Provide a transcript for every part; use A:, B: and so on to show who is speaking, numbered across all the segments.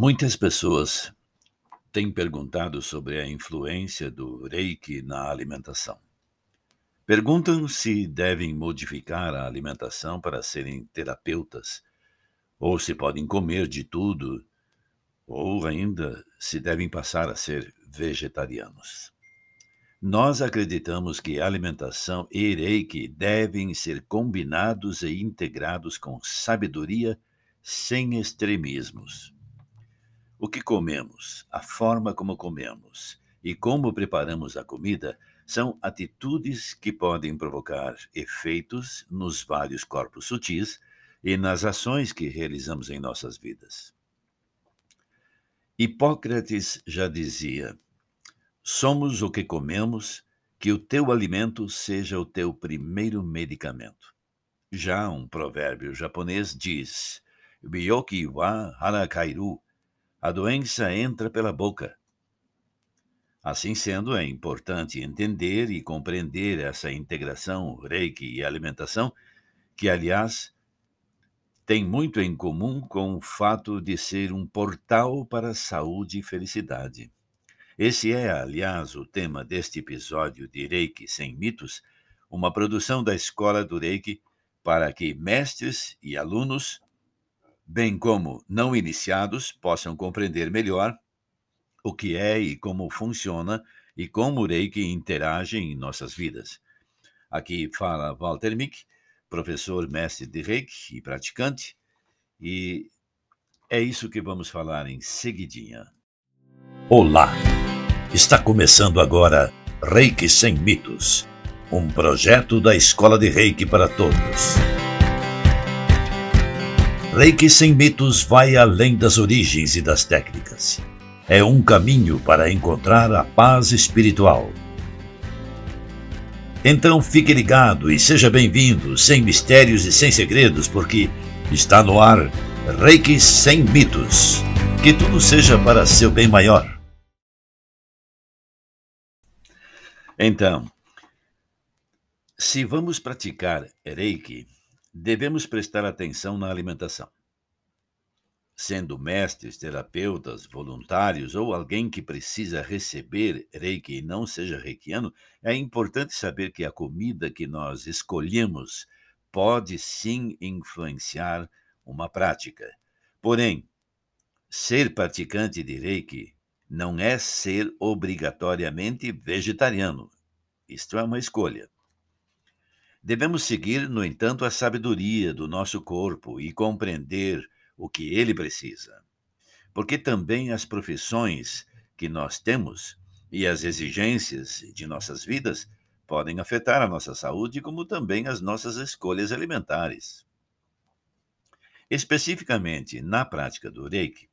A: Muitas pessoas têm perguntado sobre a influência do reiki na alimentação. Perguntam se devem modificar a alimentação para serem terapeutas, ou se podem comer de tudo, ou ainda se devem passar a ser vegetarianos. Nós acreditamos que alimentação e reiki devem ser combinados e integrados com sabedoria, sem extremismos. O que comemos, a forma como comemos e como preparamos a comida são atitudes que podem provocar efeitos nos vários corpos sutis e nas ações que realizamos em nossas vidas. Hipócrates já dizia: Somos o que comemos, que o teu alimento seja o teu primeiro medicamento. Já um provérbio japonês diz: Byoki wa harakairu a doença entra pela boca. Assim sendo, é importante entender e compreender essa integração reiki e alimentação, que, aliás, tem muito em comum com o fato de ser um portal para saúde e felicidade. Esse é, aliás, o tema deste episódio de Reiki Sem Mitos, uma produção da Escola do Reiki para que mestres e alunos bem como não iniciados, possam compreender melhor o que é e como funciona e como o Reiki interage em nossas vidas. Aqui fala Walter Mick, professor mestre de Reiki e praticante, e é isso que vamos falar em seguidinha.
B: Olá! Está começando agora Reiki Sem Mitos, um projeto da Escola de Reiki para Todos. Reiki sem mitos vai além das origens e das técnicas. É um caminho para encontrar a paz espiritual. Então fique ligado e seja bem-vindo, sem mistérios e sem segredos, porque está no ar Reiki sem mitos. Que tudo seja para seu bem maior.
A: Então, se vamos praticar Reiki, devemos prestar atenção na alimentação. Sendo mestres, terapeutas, voluntários ou alguém que precisa receber reiki e não seja reikiano, é importante saber que a comida que nós escolhemos pode sim influenciar uma prática. Porém, ser praticante de reiki não é ser obrigatoriamente vegetariano. Isto é uma escolha. Devemos seguir, no entanto, a sabedoria do nosso corpo e compreender o que ele precisa. Porque também as profissões que nós temos e as exigências de nossas vidas podem afetar a nossa saúde, como também as nossas escolhas alimentares. Especificamente na prática do Reiki,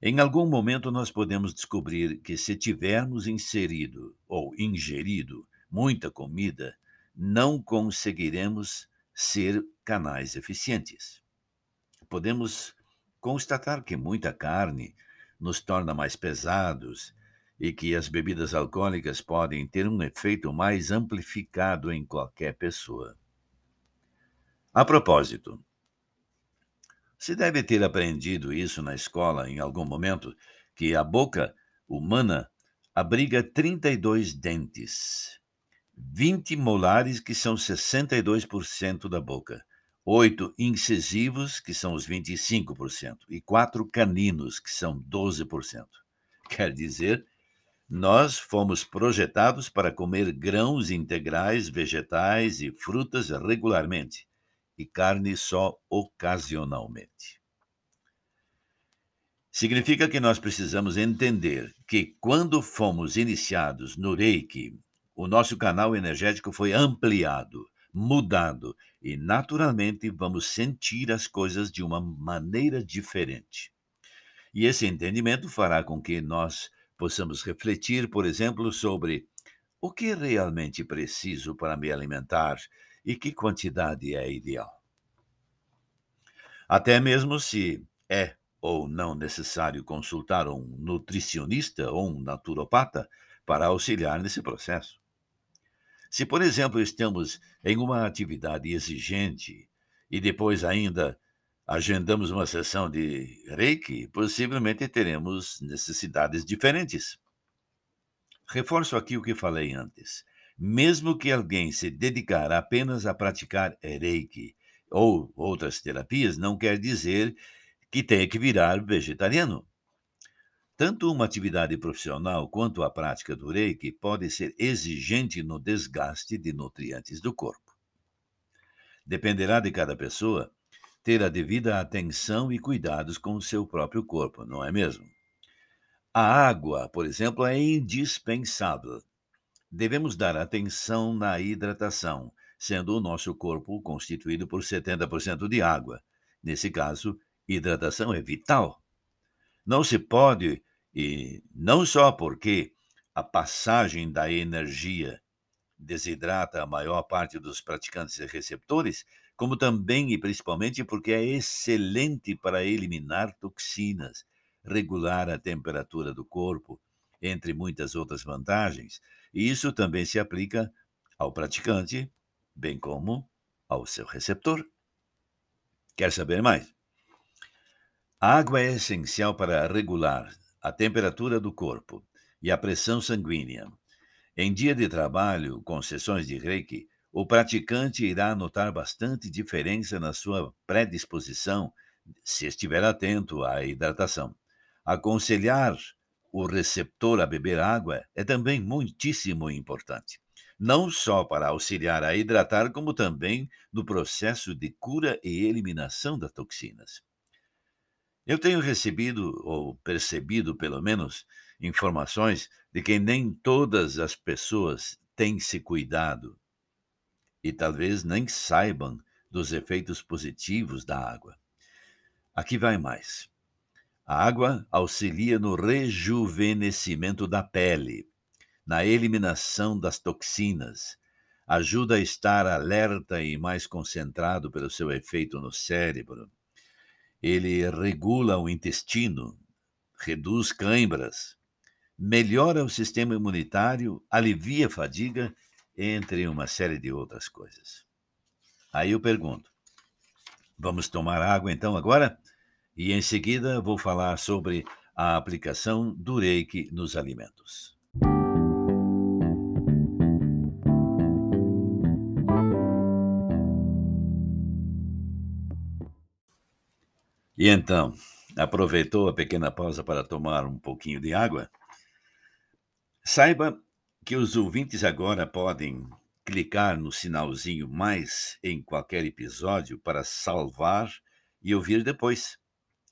A: em algum momento nós podemos descobrir que se tivermos inserido ou ingerido muita comida, não conseguiremos ser canais eficientes. Podemos constatar que muita carne nos torna mais pesados e que as bebidas alcoólicas podem ter um efeito mais amplificado em qualquer pessoa. A propósito, se deve ter aprendido isso na escola em algum momento, que a boca humana abriga 32 dentes. 20 molares, que são 62% da boca, oito incisivos, que são os 25%, e quatro caninos, que são 12%. Quer dizer, nós fomos projetados para comer grãos integrais, vegetais e frutas regularmente, e carne só ocasionalmente. Significa que nós precisamos entender que, quando fomos iniciados no Reiki, o nosso canal energético foi ampliado, mudado e, naturalmente, vamos sentir as coisas de uma maneira diferente. E esse entendimento fará com que nós possamos refletir, por exemplo, sobre o que realmente preciso para me alimentar e que quantidade é ideal. Até mesmo se é ou não necessário consultar um nutricionista ou um naturopata para auxiliar nesse processo. Se, por exemplo, estamos em uma atividade exigente e depois ainda agendamos uma sessão de Reiki, possivelmente teremos necessidades diferentes. Reforço aqui o que falei antes. Mesmo que alguém se dedicar apenas a praticar Reiki ou outras terapias, não quer dizer que tenha que virar vegetariano. Tanto uma atividade profissional quanto a prática do Reiki pode ser exigente no desgaste de nutrientes do corpo. Dependerá de cada pessoa ter a devida atenção e cuidados com o seu próprio corpo, não é mesmo? A água, por exemplo, é indispensável. Devemos dar atenção na hidratação, sendo o nosso corpo constituído por 70% de água. Nesse caso, hidratação é vital. Não se pode, e não só porque a passagem da energia desidrata a maior parte dos praticantes e receptores, como também e principalmente porque é excelente para eliminar toxinas, regular a temperatura do corpo, entre muitas outras vantagens, e isso também se aplica ao praticante, bem como ao seu receptor. Quer saber mais? A água é essencial para regular a temperatura do corpo e a pressão sanguínea. Em dia de trabalho, com sessões de reiki, o praticante irá notar bastante diferença na sua predisposição se estiver atento à hidratação. Aconselhar o receptor a beber água é também muitíssimo importante, não só para auxiliar a hidratar, como também no processo de cura e eliminação das toxinas. Eu tenho recebido, ou percebido pelo menos, informações de que nem todas as pessoas têm se cuidado e talvez nem saibam dos efeitos positivos da água. Aqui vai mais. A água auxilia no rejuvenescimento da pele, na eliminação das toxinas, ajuda a estar alerta e mais concentrado pelo seu efeito no cérebro. Ele regula o intestino, reduz câimbras, melhora o sistema imunitário, alivia a fadiga, entre uma série de outras coisas. Aí eu pergunto: vamos tomar água então agora? e em seguida vou falar sobre a aplicação do reiki nos alimentos. E então, aproveitou a pequena pausa para tomar um pouquinho de água? Saiba que os ouvintes agora podem clicar no sinalzinho mais em qualquer episódio para salvar e ouvir depois.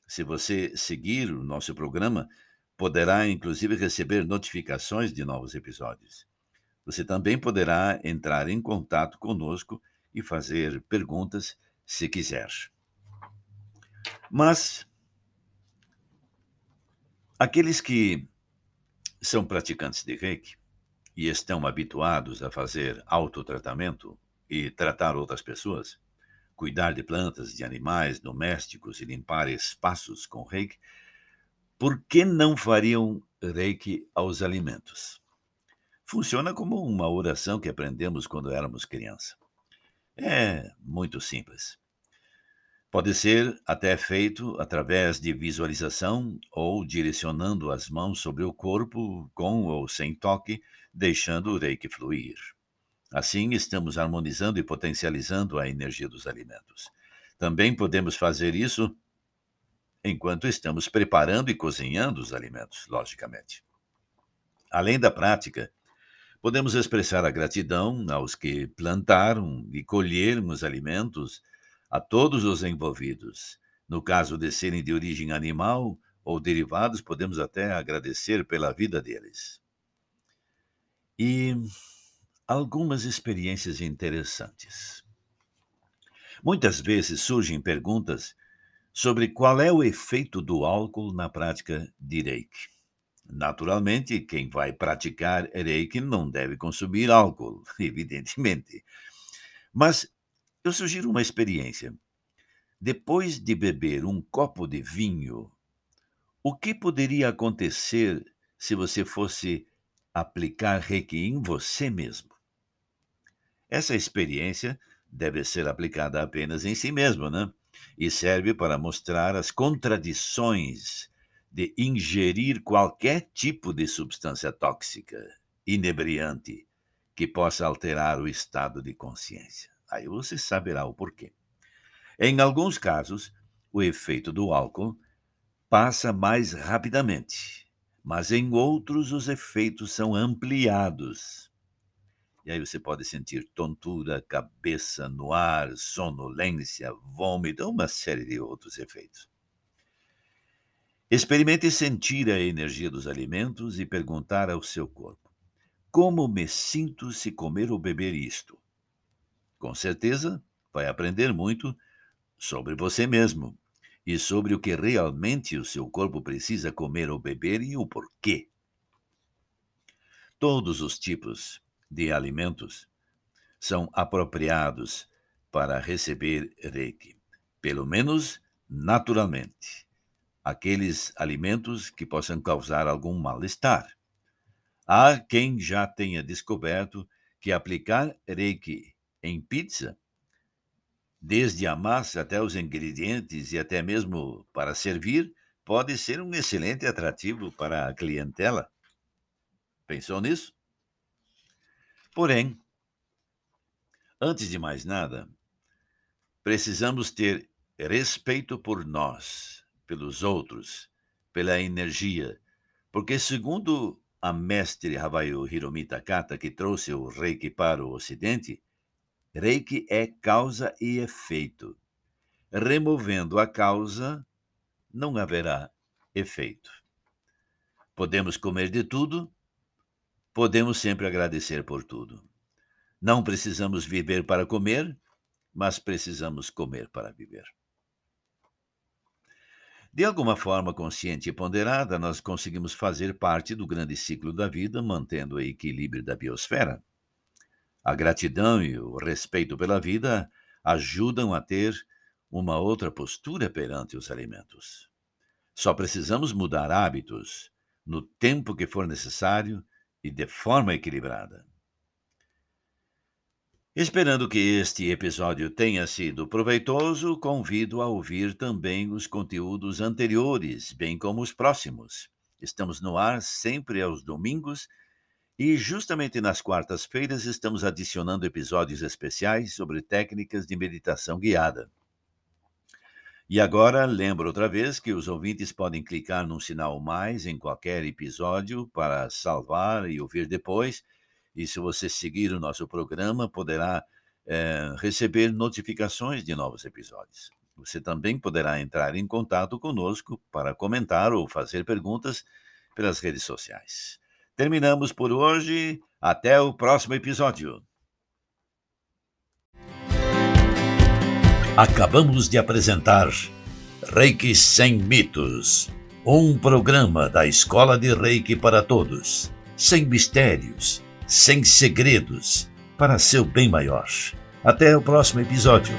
A: Se você seguir o nosso programa, poderá inclusive receber notificações de novos episódios. Você também poderá entrar em contato conosco e fazer perguntas se quiser. Mas aqueles que são praticantes de Reiki e estão habituados a fazer autotratamento e tratar outras pessoas, cuidar de plantas, de animais domésticos e limpar espaços com reiki, por que não fariam reiki aos alimentos? Funciona como uma oração que aprendemos quando éramos criança. É muito simples. Pode ser até feito através de visualização ou direcionando as mãos sobre o corpo com ou sem toque, deixando o reiki fluir. Assim, estamos harmonizando e potencializando a energia dos alimentos. Também podemos fazer isso enquanto estamos preparando e cozinhando os alimentos, logicamente. Além da prática, podemos expressar a gratidão aos que plantaram e colheram os alimentos, a todos os envolvidos. No caso de serem de origem animal ou derivados, podemos até agradecer pela vida deles. E algumas experiências interessantes. Muitas vezes surgem perguntas sobre qual é o efeito do álcool na prática de Reiki. Naturalmente, quem vai praticar Reiki não deve consumir álcool, evidentemente. Mas eu sugiro uma experiência. Depois de beber um copo de vinho, o que poderia acontecer se você fosse aplicar Reiki em você mesmo? Essa experiência deve ser aplicada apenas em si mesmo, né? e serve para mostrar as contradições de ingerir qualquer tipo de substância tóxica, inebriante, que possa alterar o estado de consciência. Aí você saberá o porquê. Em alguns casos, o efeito do álcool passa mais rapidamente, mas em outros os efeitos são ampliados. E aí você pode sentir tontura, cabeça no ar, sonolência, vômito, uma série de outros efeitos. Experimente sentir a energia dos alimentos e perguntar ao seu corpo: Como me sinto se comer ou beber isto? Com certeza vai aprender muito sobre você mesmo e sobre o que realmente o seu corpo precisa comer ou beber e o porquê. Todos os tipos de alimentos são apropriados para receber Reiki, pelo menos naturalmente. Aqueles alimentos que possam causar algum mal-estar. Há quem já tenha descoberto que aplicar Reiki em pizza, desde a massa até os ingredientes e até mesmo para servir, pode ser um excelente atrativo para a clientela. Pensou nisso? Porém, antes de mais nada, precisamos ter respeito por nós, pelos outros, pela energia, porque, segundo a mestre Havayu Hiromi Takata, que trouxe o reiki para o Ocidente, reiki é causa e efeito. Removendo a causa, não haverá efeito. Podemos comer de tudo, podemos sempre agradecer por tudo. Não precisamos viver para comer, mas precisamos comer para viver. De alguma forma consciente e ponderada, nós conseguimos fazer parte do grande ciclo da vida, mantendo o equilíbrio da biosfera. A gratidão e o respeito pela vida ajudam a ter uma outra postura perante os alimentos. Só precisamos mudar hábitos no tempo que for necessário e de forma equilibrada. Esperando que este episódio tenha sido proveitoso, convido a ouvir também os conteúdos anteriores, bem como os próximos. Estamos no ar sempre aos domingos e justamente nas quartas-feiras estamos adicionando episódios especiais sobre técnicas de meditação guiada. E agora, lembro outra vez que os ouvintes podem clicar num sinal mais em qualquer episódio para salvar e ouvir depois. E se você seguir o nosso programa, poderá é, receber notificações de novos episódios. Você também poderá entrar em contato conosco para comentar ou fazer perguntas pelas redes sociais. Terminamos por hoje. Até o próximo episódio.
B: Acabamos de apresentar Reiki Sem Mitos, um programa da Escola de Reiki para Todos, sem mistérios, sem segredos, para seu bem maior. Até o próximo episódio.